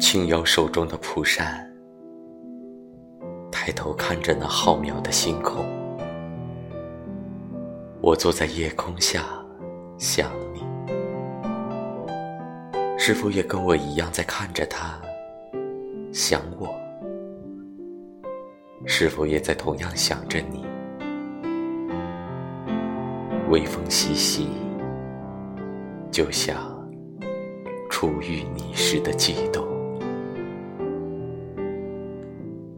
轻摇手中的蒲扇抬头看着那浩渺的星空。我坐在夜空下想你。是否也跟我一样在看着他想我。是否也在同样想着你。微风习习就像初遇你时的悸动。